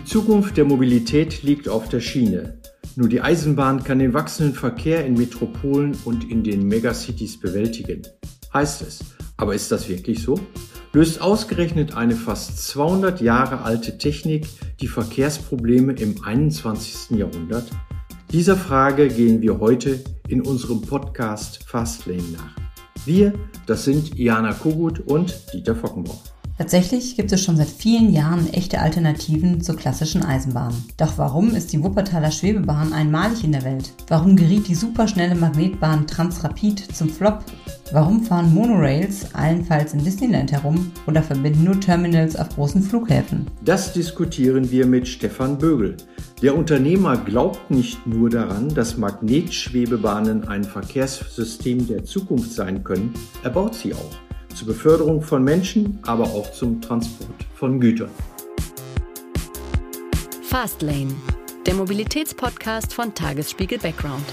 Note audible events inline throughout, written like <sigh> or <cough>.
Die Zukunft der Mobilität liegt auf der Schiene. Nur die Eisenbahn kann den wachsenden Verkehr in Metropolen und in den Megacities bewältigen. Heißt es. Aber ist das wirklich so? Löst ausgerechnet eine fast 200 Jahre alte Technik die Verkehrsprobleme im 21. Jahrhundert? Dieser Frage gehen wir heute in unserem Podcast Fastlane nach. Wir, das sind Iana Kogut und Dieter Fockenbauer. Tatsächlich gibt es schon seit vielen Jahren echte Alternativen zur klassischen Eisenbahn. Doch warum ist die Wuppertaler Schwebebahn einmalig in der Welt? Warum geriet die superschnelle Magnetbahn Transrapid zum Flop? Warum fahren Monorails allenfalls in Disneyland herum oder verbinden nur Terminals auf großen Flughäfen? Das diskutieren wir mit Stefan Bögel. Der Unternehmer glaubt nicht nur daran, dass Magnetschwebebahnen ein Verkehrssystem der Zukunft sein können, er baut sie auch zur Beförderung von Menschen, aber auch zum Transport von Gütern. Fastlane, der Mobilitätspodcast von Tagesspiegel Background.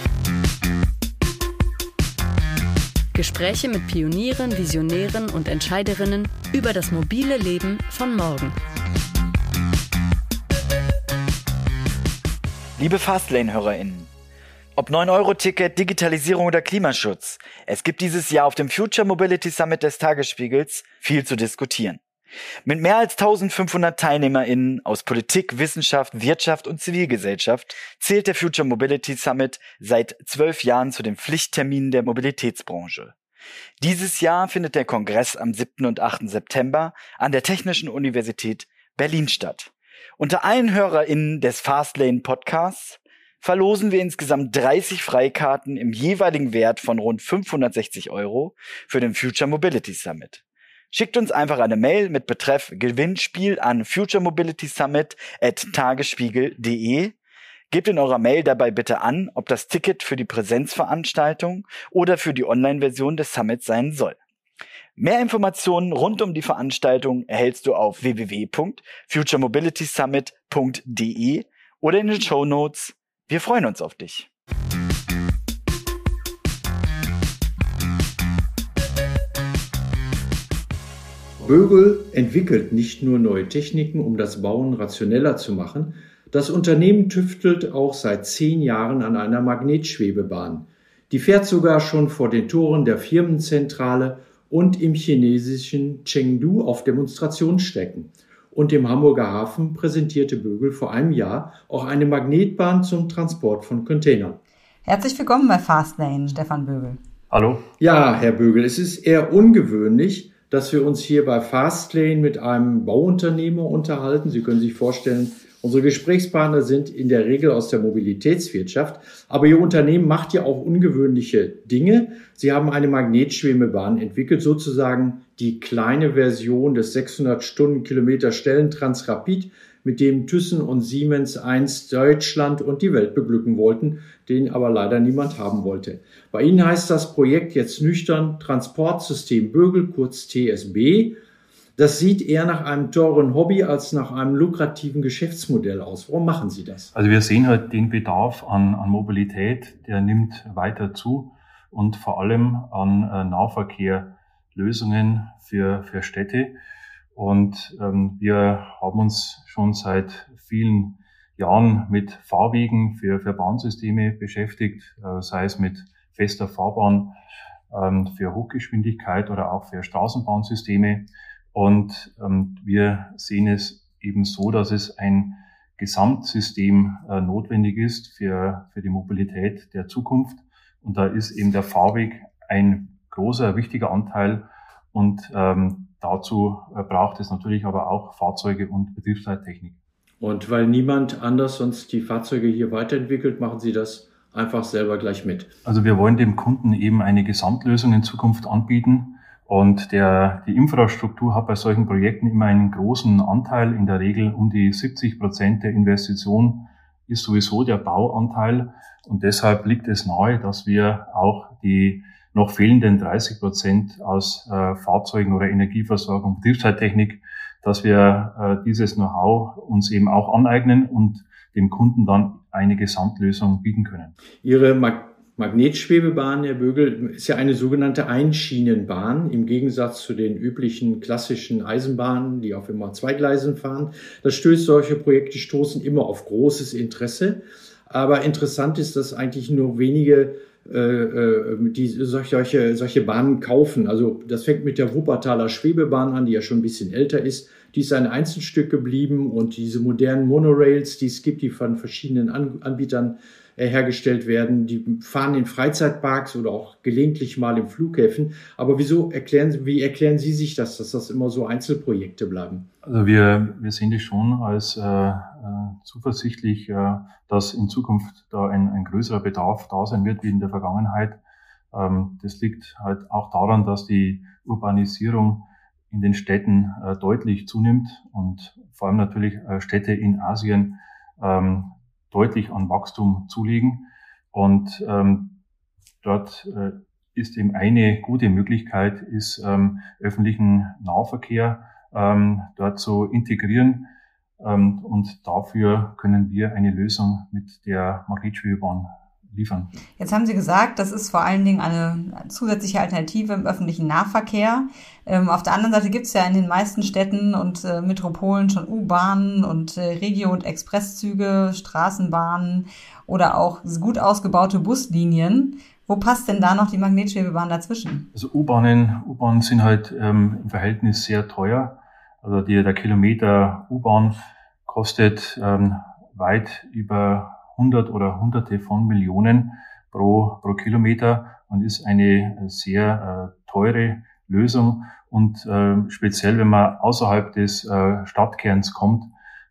Gespräche mit Pionieren, Visionären und Entscheiderinnen über das mobile Leben von morgen. Liebe Fastlane-HörerInnen, ob 9-Euro-Ticket, Digitalisierung oder Klimaschutz. Es gibt dieses Jahr auf dem Future Mobility Summit des Tagesspiegels viel zu diskutieren. Mit mehr als 1500 TeilnehmerInnen aus Politik, Wissenschaft, Wirtschaft und Zivilgesellschaft zählt der Future Mobility Summit seit zwölf Jahren zu den Pflichtterminen der Mobilitätsbranche. Dieses Jahr findet der Kongress am 7. und 8. September an der Technischen Universität Berlin statt. Unter allen HörerInnen des Fastlane Podcasts verlosen wir insgesamt 30 Freikarten im jeweiligen Wert von rund 560 Euro für den Future Mobility Summit. Schickt uns einfach eine Mail mit Betreff Gewinnspiel an Future Mobility Summit at tagesspiegel.de. Gebt in eurer Mail dabei bitte an, ob das Ticket für die Präsenzveranstaltung oder für die Online-Version des Summits sein soll. Mehr Informationen rund um die Veranstaltung erhältst du auf www.futuremobilitysummit.de oder in den Show Notes wir freuen uns auf dich. Bögel entwickelt nicht nur neue Techniken, um das Bauen rationeller zu machen. Das Unternehmen tüftelt auch seit zehn Jahren an einer Magnetschwebebahn. Die fährt sogar schon vor den Toren der Firmenzentrale und im chinesischen Chengdu auf Demonstrationsstrecken und dem Hamburger Hafen präsentierte Bögel vor einem Jahr auch eine Magnetbahn zum Transport von Containern. Herzlich willkommen bei Fastlane, Stefan Bögel. Hallo. Ja, Herr Bögel, es ist eher ungewöhnlich, dass wir uns hier bei Fastlane mit einem Bauunternehmer unterhalten. Sie können sich vorstellen, Unsere Gesprächspartner sind in der Regel aus der Mobilitätswirtschaft, aber Ihr Unternehmen macht ja auch ungewöhnliche Dinge. Sie haben eine Magnetschwebebahn entwickelt, sozusagen die kleine Version des 600 Stundenkilometer Stellentransrapid, mit dem Thyssen und Siemens einst Deutschland und die Welt beglücken wollten, den aber leider niemand haben wollte. Bei Ihnen heißt das Projekt jetzt nüchtern Transportsystem Bögel, kurz TSB. Das sieht eher nach einem teuren Hobby als nach einem lukrativen Geschäftsmodell aus. Warum machen Sie das? Also wir sehen halt den Bedarf an, an Mobilität, der nimmt weiter zu und vor allem an äh, Nahverkehrlösungen für, für Städte. Und ähm, wir haben uns schon seit vielen Jahren mit Fahrwegen für, für Bahnsysteme beschäftigt, äh, sei es mit fester Fahrbahn ähm, für Hochgeschwindigkeit oder auch für Straßenbahnsysteme. Und ähm, wir sehen es eben so, dass es ein Gesamtsystem äh, notwendig ist für, für die Mobilität der Zukunft. Und da ist eben der Fahrweg ein großer, wichtiger Anteil. Und ähm, dazu äh, braucht es natürlich aber auch Fahrzeuge und Betriebsleittechnik. Und weil niemand anders sonst die Fahrzeuge hier weiterentwickelt, machen Sie das einfach selber gleich mit. Also wir wollen dem Kunden eben eine Gesamtlösung in Zukunft anbieten und der, die Infrastruktur hat bei solchen Projekten immer einen großen Anteil. In der Regel um die 70 Prozent der Investition ist sowieso der Bauanteil. Und deshalb liegt es nahe, dass wir auch die noch fehlenden 30 Prozent aus äh, Fahrzeugen oder Energieversorgung, Betriebszeittechnik, dass wir äh, dieses Know-how uns eben auch aneignen und dem Kunden dann eine Gesamtlösung bieten können. Ihre Magnetschwebebahn, Herr Bögel, ist ja eine sogenannte Einschienenbahn im Gegensatz zu den üblichen klassischen Eisenbahnen, die auf immer zwei Gleisen fahren. Das stößt solche Projekte stoßen immer auf großes Interesse. Aber interessant ist, dass eigentlich nur wenige äh, äh die solche, solche Bahnen kaufen. Also das fängt mit der Wuppertaler Schwebebahn an, die ja schon ein bisschen älter ist. Die ist ein Einzelstück geblieben und diese modernen Monorails, die es gibt, die von verschiedenen Anbietern hergestellt werden. Die fahren in Freizeitparks oder auch gelegentlich mal in Flughäfen. Aber wieso erklären, wie erklären Sie sich das, dass das immer so Einzelprojekte bleiben? Also wir, wir sehen das schon als äh, äh, zuversichtlich, äh, dass in Zukunft da ein, ein größerer Bedarf da sein wird wie in der Vergangenheit. Ähm, das liegt halt auch daran, dass die Urbanisierung in den Städten äh, deutlich zunimmt und vor allem natürlich äh, Städte in Asien ähm, deutlich an Wachstum zulegen. Und ähm, dort äh, ist eben eine gute Möglichkeit, ist ähm, öffentlichen Nahverkehr ähm, dort zu integrieren. Ähm, und dafür können wir eine Lösung mit der Magnetschwebebahn liefern. Jetzt haben Sie gesagt, das ist vor allen Dingen eine zusätzliche Alternative im öffentlichen Nahverkehr. Ähm, auf der anderen Seite gibt es ja in den meisten Städten und äh, Metropolen schon U-Bahnen und äh, Regio- und Expresszüge, Straßenbahnen oder auch gut ausgebaute Buslinien. Wo passt denn da noch die Magnetschwebebahn dazwischen? Also U-Bahnen, U-Bahnen sind halt ähm, im Verhältnis sehr teuer. Also die, der Kilometer U-Bahn kostet ähm, weit über 100 oder Hunderte von Millionen pro, pro Kilometer und ist eine sehr äh, teure Lösung. Und äh, speziell, wenn man außerhalb des äh, Stadtkerns kommt,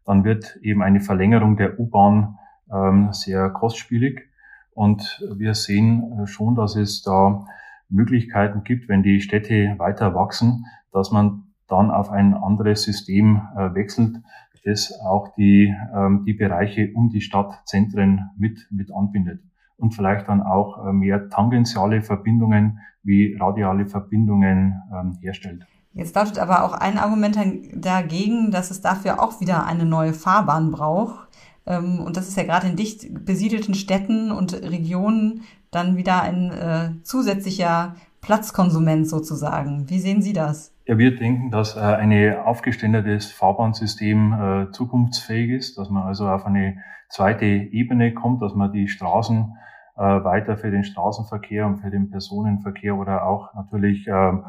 dann wird eben eine Verlängerung der U-Bahn ähm, sehr kostspielig. Und wir sehen äh, schon, dass es da Möglichkeiten gibt, wenn die Städte weiter wachsen, dass man dann auf ein anderes System äh, wechselt, das auch die, ähm, die Bereiche um die Stadtzentren mit, mit anbindet und vielleicht dann auch äh, mehr tangentiale Verbindungen wie radiale Verbindungen ähm, herstellt. Jetzt lautet aber auch ein Argument dagegen, dass es dafür auch wieder eine neue Fahrbahn braucht. Ähm, und das ist ja gerade in dicht besiedelten Städten und Regionen dann wieder ein äh, zusätzlicher Platzkonsument sozusagen. Wie sehen Sie das? Ja, wir denken, dass äh, ein aufgeständertes Fahrbahnsystem äh, zukunftsfähig ist, dass man also auf eine zweite Ebene kommt, dass man die Straßen äh, weiter für den Straßenverkehr und für den Personenverkehr oder auch natürlich ähm,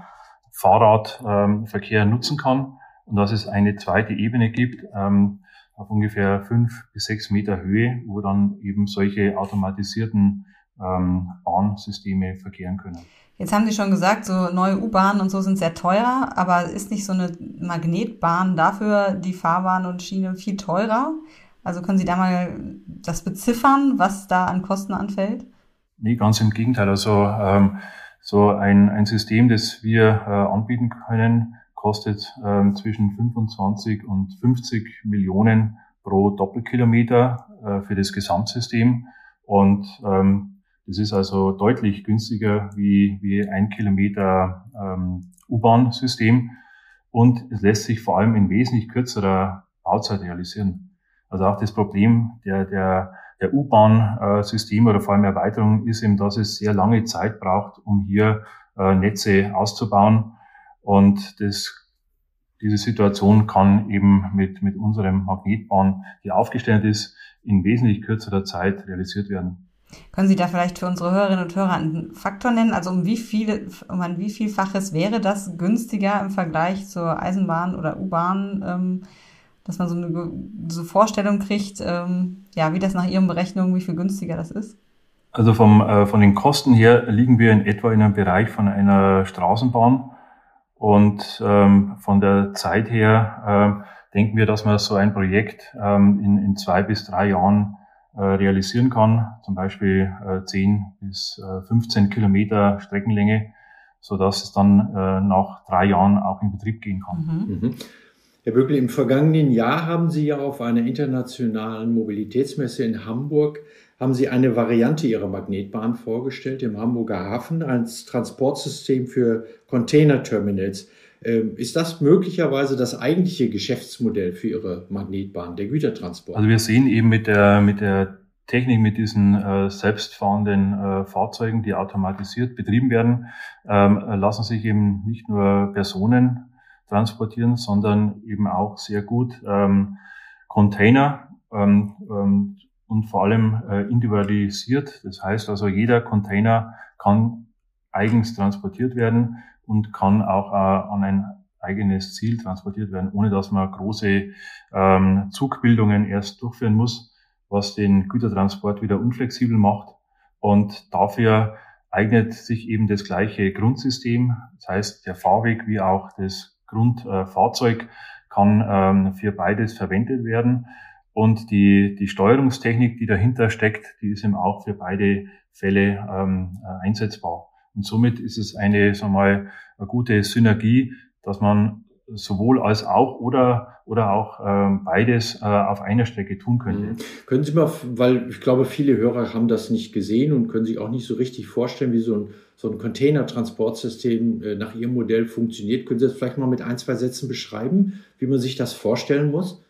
Fahrradverkehr ähm, nutzen kann und dass es eine zweite Ebene gibt ähm, auf ungefähr fünf bis sechs Meter Höhe, wo dann eben solche automatisierten Bahnsysteme verkehren können. Jetzt haben Sie schon gesagt, so neue U-Bahnen und so sind sehr teuer, aber ist nicht so eine Magnetbahn dafür die Fahrbahn und Schiene viel teurer? Also können Sie da mal das beziffern, was da an Kosten anfällt? Nee, ganz im Gegenteil. Also ähm, so ein, ein System, das wir äh, anbieten können, kostet ähm, zwischen 25 und 50 Millionen pro Doppelkilometer äh, für das Gesamtsystem. Und ähm, das ist also deutlich günstiger wie, wie ein Kilometer ähm, U-Bahn-System und es lässt sich vor allem in wesentlich kürzerer Bauzeit realisieren. Also auch das Problem der, der, der U-Bahn-Systeme oder vor allem Erweiterung ist eben, dass es sehr lange Zeit braucht, um hier äh, Netze auszubauen. Und das, diese Situation kann eben mit, mit unserem Magnetbahn, die aufgestellt ist, in wesentlich kürzerer Zeit realisiert werden. Können Sie da vielleicht für unsere Hörerinnen und Hörer einen Faktor nennen? Also um wie viele, um ein wie vielfaches wäre das günstiger im Vergleich zur Eisenbahn oder U-Bahn, ähm, dass man so eine so Vorstellung kriegt, ähm, ja, wie das nach Ihren Berechnungen, wie viel günstiger das ist? Also vom, äh, von den Kosten her liegen wir in etwa in einem Bereich von einer Straßenbahn und ähm, von der Zeit her äh, denken wir, dass man so ein Projekt ähm, in, in zwei bis drei Jahren realisieren kann, zum Beispiel äh, 10 bis äh, 15 Kilometer Streckenlänge, so dass es dann äh, nach drei Jahren auch in Betrieb gehen kann. Mhm. Mhm. Herr Böckel, im vergangenen Jahr haben Sie ja auf einer internationalen Mobilitätsmesse in Hamburg haben Sie eine Variante Ihrer Magnetbahn vorgestellt im Hamburger Hafen als Transportsystem für Containerterminals. Ähm, ist das möglicherweise das eigentliche Geschäftsmodell für Ihre Magnetbahn, der Gütertransport? Also wir sehen eben mit der, mit der Technik mit diesen äh, selbstfahrenden äh, Fahrzeugen, die automatisiert betrieben werden, ähm, lassen sich eben nicht nur Personen transportieren, sondern eben auch sehr gut ähm, Container ähm, ähm, und vor allem äh, individualisiert. Das heißt also, jeder Container kann eigens transportiert werden und kann auch äh, an ein eigenes Ziel transportiert werden, ohne dass man große ähm, Zugbildungen erst durchführen muss, was den Gütertransport wieder unflexibel macht. Und dafür eignet sich eben das gleiche Grundsystem, das heißt der Fahrweg wie auch das Grundfahrzeug äh, kann ähm, für beides verwendet werden. Und die, die Steuerungstechnik, die dahinter steckt, die ist eben auch für beide Fälle ähm, äh, einsetzbar. Und somit ist es eine, sagen wir mal, eine gute Synergie, dass man sowohl als auch oder oder auch ähm, beides äh, auf einer Strecke tun könnte. Mhm. Können Sie mal, weil ich glaube, viele Hörer haben das nicht gesehen und können sich auch nicht so richtig vorstellen, wie so ein, so ein Container-Transportsystem äh, nach Ihrem Modell funktioniert. Können Sie das vielleicht mal mit ein, zwei Sätzen beschreiben, wie man sich das vorstellen muss?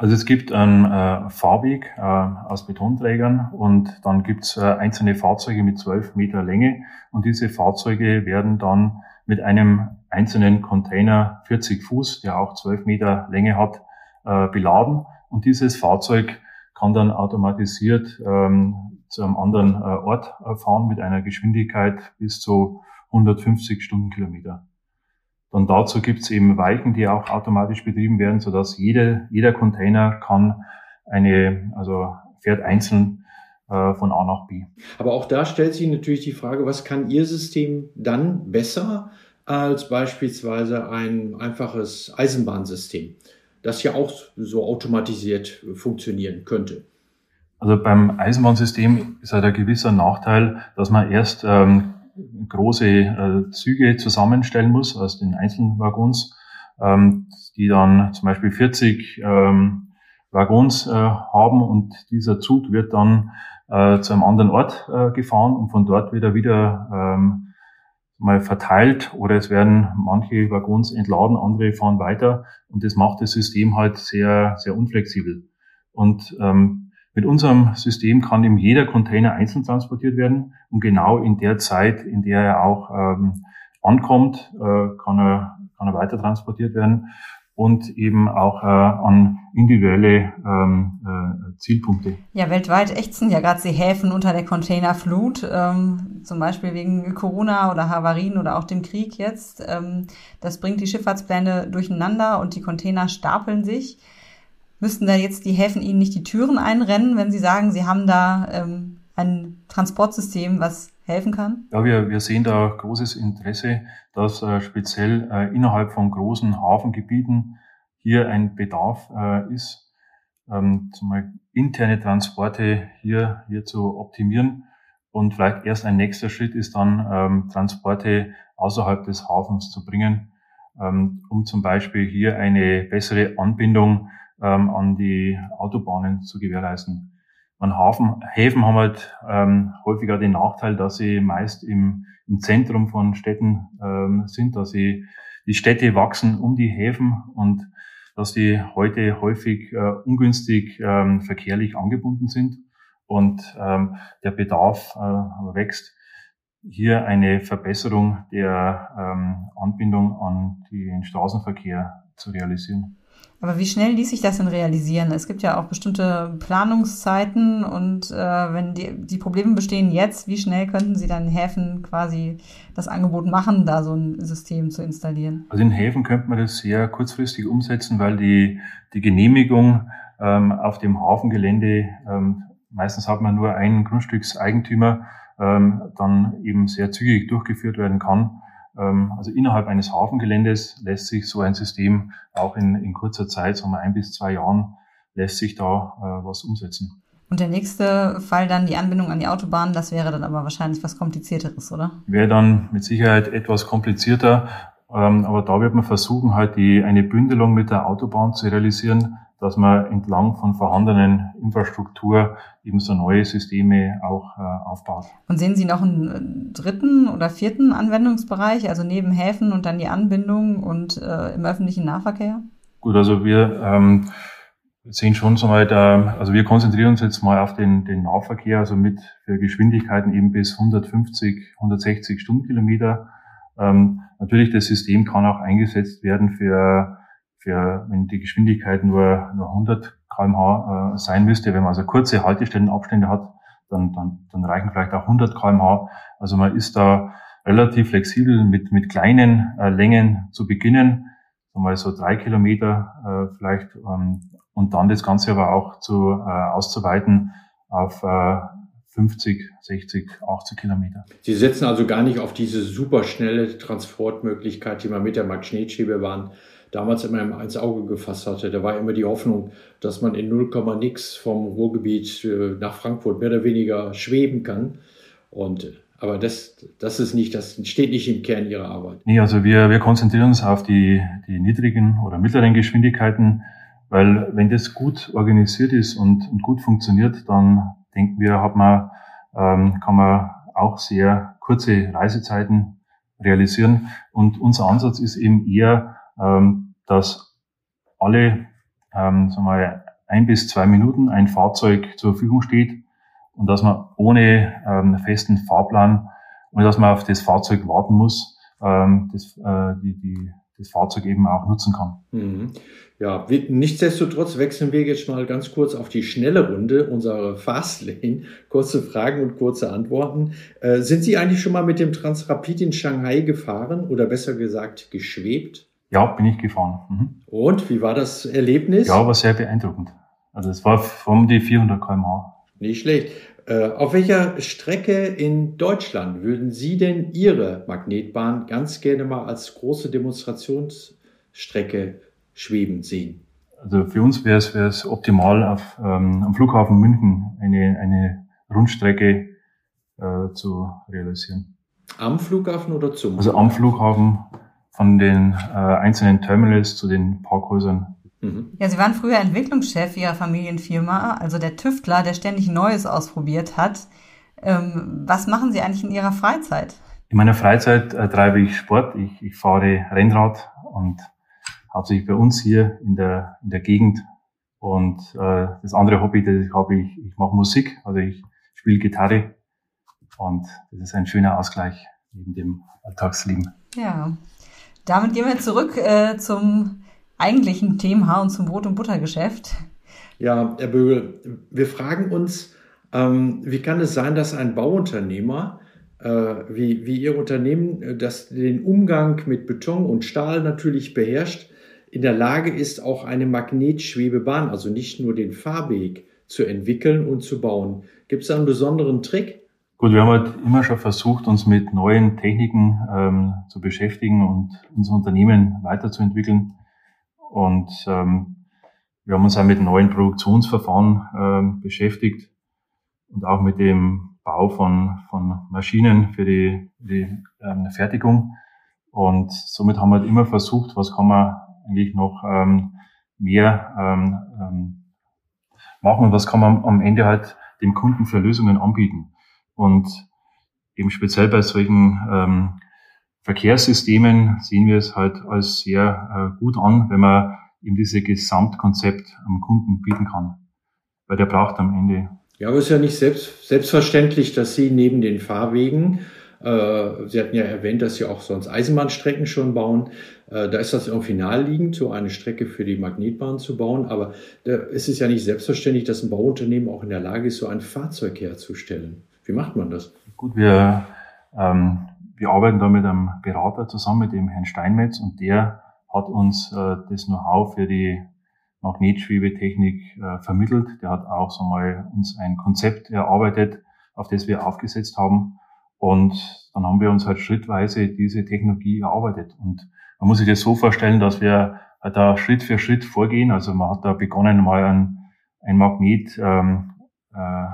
Also es gibt einen äh, Fahrweg äh, aus Betonträgern und dann gibt's äh, einzelne Fahrzeuge mit zwölf Meter Länge und diese Fahrzeuge werden dann mit einem einzelnen Container 40 Fuß, der auch 12 Meter Länge hat, äh, beladen. Und dieses Fahrzeug kann dann automatisiert ähm, zu einem anderen äh, Ort äh, fahren mit einer Geschwindigkeit bis zu 150 Stundenkilometer. Dann dazu gibt es eben Weichen, die auch automatisch betrieben werden, sodass jede, jeder Container kann eine, also fährt einzeln äh, von A nach B. Aber auch da stellt sich natürlich die Frage, was kann Ihr System dann besser als beispielsweise ein einfaches Eisenbahnsystem, das ja auch so automatisiert funktionieren könnte? Also beim Eisenbahnsystem ist halt ein gewisser Nachteil, dass man erst ähm, große äh, Züge zusammenstellen muss aus den einzelnen Waggons, ähm, die dann zum Beispiel 40 ähm, Waggons äh, haben und dieser Zug wird dann äh, zu einem anderen Ort äh, gefahren und von dort wieder wieder ähm, mal verteilt oder es werden manche Waggons entladen, andere fahren weiter und das macht das System halt sehr, sehr unflexibel. Und ähm, mit unserem System kann eben jeder Container einzeln transportiert werden und genau in der Zeit, in der er auch ähm, ankommt, äh, kann, er, kann er weiter transportiert werden und eben auch äh, an individuelle ähm, äh, Zielpunkte. Ja, weltweit ächzen ja gerade die Häfen unter der Containerflut, ähm, zum Beispiel wegen Corona oder Havarien oder auch dem Krieg jetzt. Ähm, das bringt die Schifffahrtspläne durcheinander und die Container stapeln sich. Müssten da jetzt die Häfen Ihnen nicht die Türen einrennen, wenn Sie sagen, Sie haben da ähm, ein Transportsystem, was helfen kann? Ja, wir, wir sehen da großes Interesse, dass äh, speziell äh, innerhalb von großen Hafengebieten hier ein Bedarf äh, ist, ähm, zumal interne Transporte hier, hier zu optimieren. Und vielleicht erst ein nächster Schritt ist dann, ähm, Transporte außerhalb des Hafens zu bringen, ähm, um zum Beispiel hier eine bessere Anbindung ähm, an die Autobahnen zu gewährleisten. An Hafen, Häfen haben halt ähm, häufiger den Nachteil, dass sie meist im, im Zentrum von Städten ähm, sind, dass sie die Städte wachsen um die Häfen und dass die heute häufig äh, ungünstig ähm, verkehrlich angebunden sind und ähm, der Bedarf äh, wächst. Hier eine Verbesserung der ähm, Anbindung an den Straßenverkehr zu realisieren. Aber wie schnell ließ sich das denn realisieren? Es gibt ja auch bestimmte Planungszeiten und äh, wenn die, die Probleme bestehen jetzt, wie schnell könnten Sie dann Häfen quasi das Angebot machen, da so ein System zu installieren? Also in Häfen könnte man das sehr kurzfristig umsetzen, weil die, die Genehmigung ähm, auf dem Hafengelände, ähm, meistens hat man nur einen Grundstückseigentümer, ähm, dann eben sehr zügig durchgeführt werden kann. Ähm, also innerhalb eines Hafengeländes lässt sich so ein System auch in, in kurzer Zeit, sagen wir ein bis zwei Jahren, lässt sich da äh, was umsetzen. Und der nächste Fall dann die Anbindung an die Autobahn, das wäre dann aber wahrscheinlich was komplizierteres, oder? Wäre dann mit Sicherheit etwas komplizierter, ähm, aber da wird man versuchen, halt die, eine Bündelung mit der Autobahn zu realisieren, dass man entlang von vorhandenen Infrastruktur eben so neue Systeme auch äh, aufbaut. Und sehen Sie noch einen dritten oder vierten Anwendungsbereich, also neben Häfen und dann die Anbindung und äh, im öffentlichen Nahverkehr? Gut, also wir, ähm, sehen schon so mal, da, also wir konzentrieren uns jetzt mal auf den, den Nahverkehr, also mit für Geschwindigkeiten eben bis 150, 160 Stundenkilometer. Ähm, natürlich, das System kann auch eingesetzt werden für, für wenn die Geschwindigkeit nur, nur 100 kmh äh, sein müsste. Wenn man also kurze Haltestellenabstände hat, dann, dann, dann reichen vielleicht auch 100 kmh. Also man ist da relativ flexibel mit, mit kleinen äh, Längen zu beginnen, mal so drei Kilometer äh, vielleicht, ähm, und dann das Ganze aber auch zu, äh, auszuweiten auf äh, 50, 60, 80 Kilometer. Sie setzen also gar nicht auf diese superschnelle Transportmöglichkeit, die man mit der Magnetschwebebahn damals immer ins Auge gefasst hatte. Da war immer die Hoffnung, dass man in 0, nix vom Ruhrgebiet äh, nach Frankfurt mehr oder weniger schweben kann. Und aber das, das ist nicht, das steht nicht im Kern Ihrer Arbeit. Nee, also wir, wir konzentrieren uns auf die, die niedrigen oder mittleren Geschwindigkeiten, weil wenn das gut organisiert ist und, und gut funktioniert, dann denken wir, hat man, ähm, kann man auch sehr kurze Reisezeiten realisieren. Und unser Ansatz ist eben eher, ähm, dass alle ähm, sagen wir, ein bis zwei Minuten ein Fahrzeug zur Verfügung steht und dass man ohne ähm, festen Fahrplan und dass man auf das Fahrzeug warten muss, ähm, das, äh, die, die, das Fahrzeug eben auch nutzen kann. Mhm. Ja, nichtsdestotrotz wechseln wir jetzt mal ganz kurz auf die schnelle Runde, unsere <laughs> Fastlane. Kurze Fragen und kurze Antworten. Äh, sind Sie eigentlich schon mal mit dem Transrapid in Shanghai gefahren oder besser gesagt geschwebt? Ja, bin ich gefahren. Mhm. Und wie war das Erlebnis? Ja, war sehr beeindruckend. Also es war um die 400 km/h. Nicht schlecht. Äh, auf welcher Strecke in Deutschland würden Sie denn Ihre Magnetbahn ganz gerne mal als große Demonstrationsstrecke schweben sehen? Also für uns wäre es, wäre es optimal, auf, ähm, am Flughafen München eine, eine Rundstrecke äh, zu realisieren. Am Flughafen oder zum? Also am Flughafen von den äh, einzelnen Terminals zu den Parkhäusern Mhm. Ja, Sie waren früher Entwicklungschef Ihrer Familienfirma, also der Tüftler, der ständig Neues ausprobiert hat. Ähm, was machen Sie eigentlich in Ihrer Freizeit? In meiner Freizeit äh, treibe ich Sport. Ich, ich fahre Rennrad und hauptsächlich bei uns hier in der, in der Gegend. Und äh, das andere Hobby, das ich habe, ich, ich mache Musik, also ich spiele Gitarre. Und das ist ein schöner Ausgleich neben dem Alltagsleben. Ja, damit gehen wir zurück äh, zum eigentlichen Thema und zum Brot- und Buttergeschäft. Ja, Herr Bögel, wir fragen uns, ähm, wie kann es sein, dass ein Bauunternehmer äh, wie, wie Ihr Unternehmen, äh, das den Umgang mit Beton und Stahl natürlich beherrscht, in der Lage ist, auch eine Magnetschwebebahn, also nicht nur den Fahrweg, zu entwickeln und zu bauen. Gibt es da einen besonderen Trick? Gut, wir haben halt immer schon versucht, uns mit neuen Techniken ähm, zu beschäftigen und unser Unternehmen weiterzuentwickeln. Und ähm, wir haben uns auch mit neuen Produktionsverfahren ähm, beschäftigt und auch mit dem Bau von, von Maschinen für die, die ähm, Fertigung. Und somit haben wir halt immer versucht, was kann man eigentlich noch ähm, mehr ähm, ähm, machen und was kann man am Ende halt dem Kunden für Lösungen anbieten. Und eben speziell bei solchen ähm, Verkehrssystemen sehen wir es halt als sehr äh, gut an, wenn man ihm diese Gesamtkonzept am Kunden bieten kann. Weil der braucht am Ende. Ja, aber es ist ja nicht selbst, selbstverständlich, dass Sie neben den Fahrwegen, äh, Sie hatten ja erwähnt, dass Sie auch sonst Eisenbahnstrecken schon bauen, äh, da ist das irgendwie naheliegend, so eine Strecke für die Magnetbahn zu bauen. Aber da ist es ja nicht selbstverständlich, dass ein Bauunternehmen auch in der Lage ist, so ein Fahrzeug herzustellen. Wie macht man das? Gut, wir ähm, wir arbeiten da mit einem Berater zusammen, mit dem Herrn Steinmetz, und der hat uns äh, das Know-how für die Magnetschwebetechnik äh, vermittelt. Der hat auch so mal uns ein Konzept erarbeitet, auf das wir aufgesetzt haben. Und dann haben wir uns halt schrittweise diese Technologie erarbeitet. Und man muss sich das so vorstellen, dass wir halt da Schritt für Schritt vorgehen. Also man hat da begonnen, mal ein, ein Magnet ähm, äh,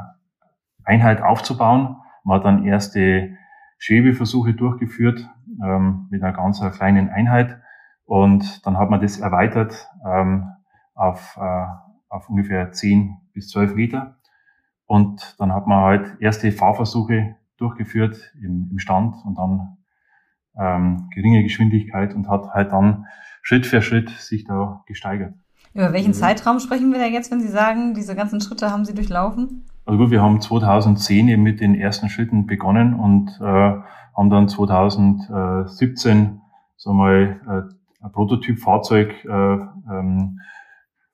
Einheit aufzubauen. Man hat dann erste Schwebeversuche durchgeführt ähm, mit einer ganz kleinen Einheit und dann hat man das erweitert ähm, auf, äh, auf ungefähr 10 bis 12 Meter und dann hat man halt erste Fahrversuche durchgeführt im, im Stand und dann ähm, geringe Geschwindigkeit und hat halt dann Schritt für Schritt sich da gesteigert. Über welchen mhm. Zeitraum sprechen wir da jetzt, wenn Sie sagen, diese ganzen Schritte haben Sie durchlaufen? Also gut, wir haben 2010 eben mit den ersten Schritten begonnen und äh, haben dann 2017 so mal äh, ein Prototypfahrzeug äh, ähm,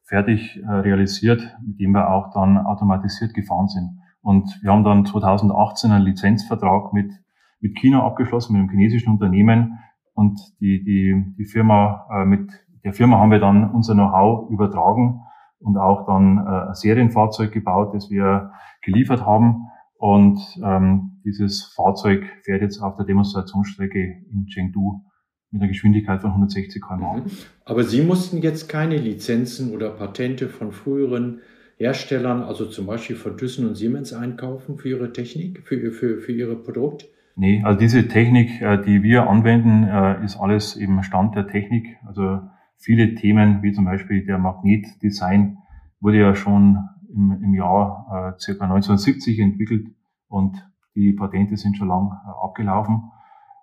fertig äh, realisiert, mit dem wir auch dann automatisiert gefahren sind. Und wir haben dann 2018 einen Lizenzvertrag mit, mit China abgeschlossen, mit einem chinesischen Unternehmen. Und die, die, die Firma, äh, mit der Firma haben wir dann unser Know-how übertragen und auch dann äh, ein Serienfahrzeug gebaut, das wir geliefert haben. Und ähm, dieses Fahrzeug fährt jetzt auf der Demonstrationsstrecke in Chengdu mit einer Geschwindigkeit von 160 km/h. Mhm. Aber Sie mussten jetzt keine Lizenzen oder Patente von früheren Herstellern, also zum Beispiel von Thyssen und Siemens einkaufen für ihre Technik, für, für, für ihre Produkt? Nee, also diese Technik, äh, die wir anwenden, äh, ist alles eben Stand der Technik. Also viele Themen, wie zum Beispiel der Magnetdesign, wurde ja schon im, im Jahr äh, circa 1970 entwickelt und die Patente sind schon lang äh, abgelaufen.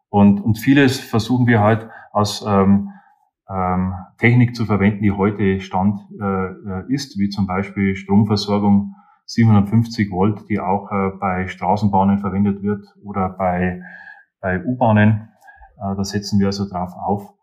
Und, und vieles versuchen wir halt aus ähm, ähm, Technik zu verwenden, die heute Stand äh ist, wie zum Beispiel Stromversorgung 750 Volt, die auch äh, bei Straßenbahnen verwendet wird oder bei, bei U-Bahnen. Äh, da setzen wir also drauf auf.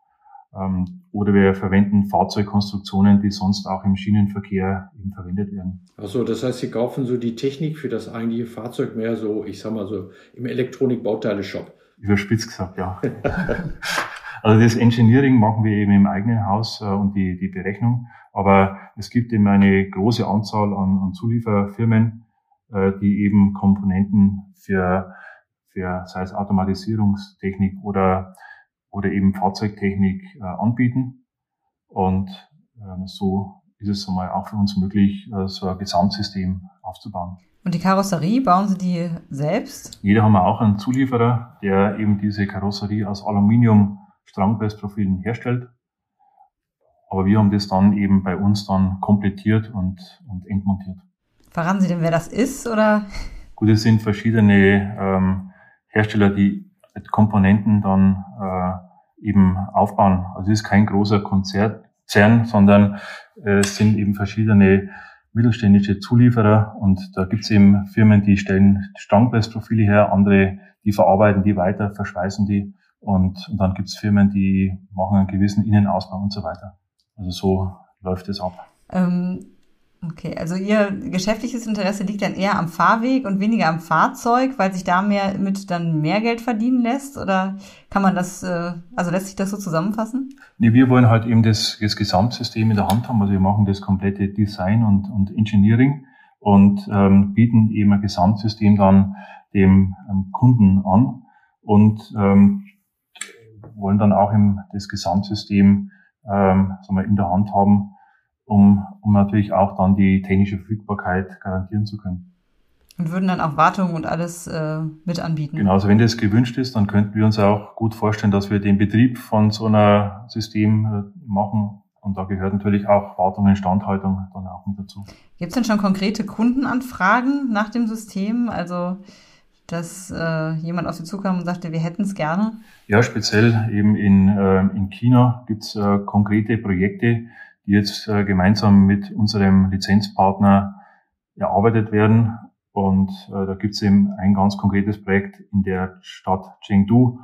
Ähm, oder wir verwenden Fahrzeugkonstruktionen, die sonst auch im Schienenverkehr eben verwendet werden. Also das heißt, Sie kaufen so die Technik für das eigentliche Fahrzeug mehr so, ich sag mal so, im Elektronikbauteile-Shop. Überspitzt gesagt, ja. <laughs> also das Engineering machen wir eben im eigenen Haus äh, und die, die Berechnung. Aber es gibt eben eine große Anzahl an, an Zulieferfirmen, äh, die eben Komponenten für, für sei es Automatisierungstechnik oder oder eben Fahrzeugtechnik äh, anbieten. Und ähm, so ist es einmal auch für uns möglich, äh, so ein Gesamtsystem aufzubauen. Und die Karosserie, bauen Sie die selbst? Jeder haben wir auch einen Zulieferer, der eben diese Karosserie aus Aluminium-Strangpressprofilen herstellt. Aber wir haben das dann eben bei uns dann komplettiert und, und entmontiert. Verraten Sie denn, wer das ist, oder? Gut, es sind verschiedene ähm, Hersteller, die Komponenten dann äh, eben aufbauen. Also es ist kein großer Konzern, sondern äh, es sind eben verschiedene mittelständische Zulieferer und da gibt es eben Firmen, die stellen Strangpressprofile her, andere, die verarbeiten die weiter, verschweißen die und, und dann gibt es Firmen, die machen einen gewissen Innenausbau und so weiter. Also so läuft es ab. Ähm, Okay, also Ihr geschäftliches Interesse liegt dann eher am Fahrweg und weniger am Fahrzeug, weil sich da mehr mit dann mehr Geld verdienen lässt? Oder kann man das, äh, also lässt sich das so zusammenfassen? Nee, wir wollen halt eben das, das Gesamtsystem in der Hand haben. Also wir machen das komplette Design und, und Engineering und ähm, bieten eben ein Gesamtsystem dann dem ähm, Kunden an und ähm, wollen dann auch im, das Gesamtsystem ähm, sagen wir, in der Hand haben, um, um natürlich auch dann die technische Verfügbarkeit garantieren zu können. Und würden dann auch Wartung und alles äh, mit anbieten. Genau, also wenn das gewünscht ist, dann könnten wir uns auch gut vorstellen, dass wir den Betrieb von so einer System äh, machen. Und da gehört natürlich auch Wartung und Instandhaltung dann auch mit dazu. Gibt es denn schon konkrete Kundenanfragen nach dem System? Also dass äh, jemand auf Sie zukam und sagte, wir hätten es gerne? Ja, speziell eben in, äh, in China gibt es äh, konkrete Projekte, die jetzt äh, gemeinsam mit unserem Lizenzpartner erarbeitet werden. Und äh, da gibt es eben ein ganz konkretes Projekt in der Stadt Chengdu,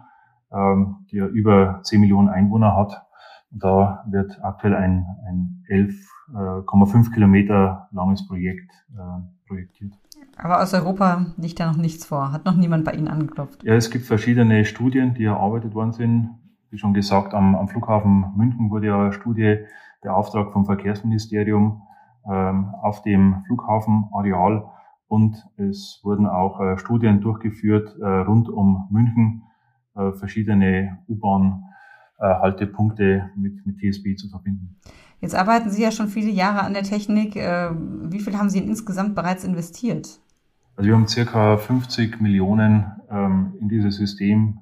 ähm, die ja über 10 Millionen Einwohner hat. Da wird aktuell ein, ein 11,5 äh, Kilometer langes Projekt äh, projektiert. Aber aus Europa liegt da noch nichts vor. Hat noch niemand bei Ihnen angeklopft? Ja, es gibt verschiedene Studien, die erarbeitet worden sind. Wie schon gesagt, am, am Flughafen München wurde ja eine Studie beauftragt vom Verkehrsministerium ähm, auf dem Flughafenareal und es wurden auch äh, Studien durchgeführt äh, rund um München, äh, verschiedene U-Bahn-Haltepunkte mit, mit TSB zu verbinden. Jetzt arbeiten Sie ja schon viele Jahre an der Technik. Wie viel haben Sie insgesamt bereits investiert? Also wir haben circa 50 Millionen ähm, in dieses System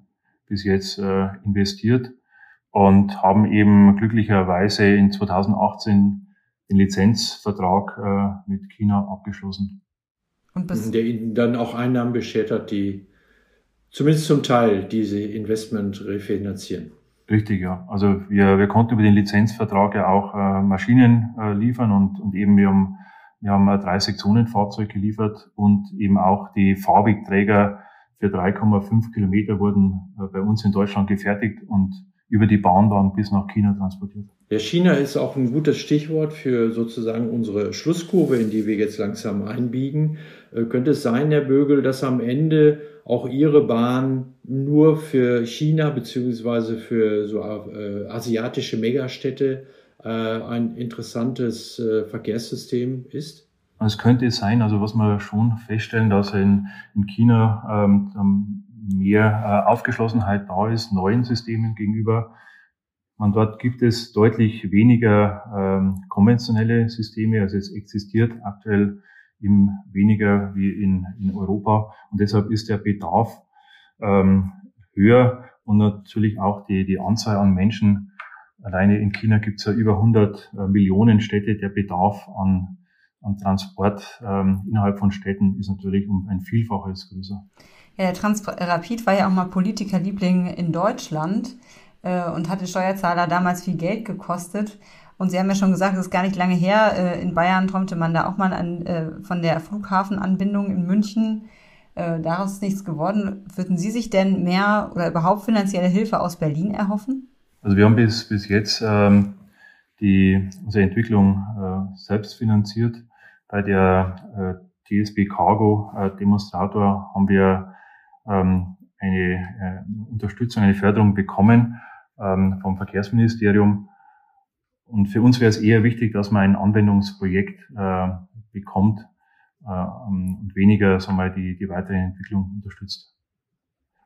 bis jetzt investiert und haben eben glücklicherweise in 2018 den Lizenzvertrag äh, mit China abgeschlossen. Und bis der Ihnen dann auch Einnahmen beschert hat, die zumindest zum Teil diese Investment refinanzieren. Richtig, ja. Also wir, wir konnten über den Lizenzvertrag ja auch äh, Maschinen äh, liefern und, und eben wir haben, wir haben ein Drei-Sektionen-Fahrzeug geliefert und eben auch die Fahrwegträger für 3,5 Kilometer wurden äh, bei uns in Deutschland gefertigt und über die Bahn dann bis nach China transportiert. Ja, China ist auch ein gutes Stichwort für sozusagen unsere Schlusskurve, in die wir jetzt langsam einbiegen. Äh, könnte es sein, Herr Bögel, dass am Ende auch Ihre Bahn nur für China beziehungsweise für so äh, asiatische Megastädte äh, ein interessantes äh, Verkehrssystem ist? Es könnte sein, also was wir schon feststellen, dass in, in China ähm, mehr äh, Aufgeschlossenheit da ist, neuen Systemen gegenüber. Man dort gibt es deutlich weniger ähm, konventionelle Systeme, also es existiert aktuell eben weniger wie in, in Europa und deshalb ist der Bedarf ähm, höher und natürlich auch die, die Anzahl an Menschen. Alleine in China gibt es ja über 100 äh, Millionen Städte. Der Bedarf an, an Transport ähm, innerhalb von Städten ist natürlich um ein Vielfaches größer. Ja, Transrapid war ja auch mal Politikerliebling in Deutschland äh, und hatte Steuerzahler damals viel Geld gekostet. Und Sie haben ja schon gesagt, es ist gar nicht lange her. Äh, in Bayern träumte man da auch mal an, äh, von der Flughafenanbindung in München. Äh, daraus ist nichts geworden. Würden Sie sich denn mehr oder überhaupt finanzielle Hilfe aus Berlin erhoffen? Also wir haben bis, bis jetzt ähm, die, unsere Entwicklung äh, selbst finanziert. Bei der äh, DSB Cargo äh, Demonstrator haben wir ähm, eine äh, Unterstützung, eine Förderung bekommen ähm, vom Verkehrsministerium. Und für uns wäre es eher wichtig, dass man ein Anwendungsprojekt äh, bekommt äh, und weniger sagen die, die weitere Entwicklung unterstützt.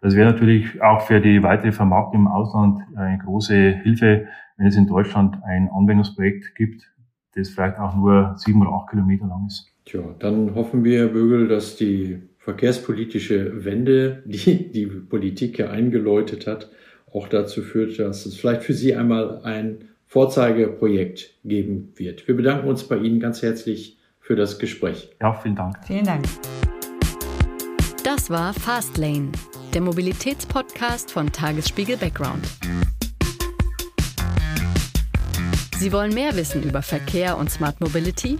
Das wäre natürlich auch für die weitere Vermarktung im Ausland eine große Hilfe, wenn es in Deutschland ein Anwendungsprojekt gibt, das vielleicht auch nur sieben oder acht Kilometer lang ist. Tja, dann hoffen wir, Bögel, dass die verkehrspolitische Wende, die die Politik ja eingeläutet hat, auch dazu führt, dass es vielleicht für Sie einmal ein Vorzeigeprojekt geben wird. Wir bedanken uns bei Ihnen ganz herzlich für das Gespräch. Ja, vielen Dank. Vielen Dank. Das war Fastlane, der Mobilitätspodcast von Tagesspiegel Background. Sie wollen mehr wissen über Verkehr und Smart Mobility?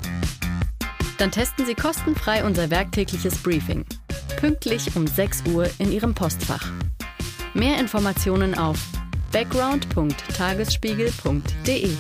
Dann testen Sie kostenfrei unser werktägliches Briefing. Pünktlich um 6 Uhr in Ihrem Postfach. Mehr Informationen auf background.tagesspiegel.de.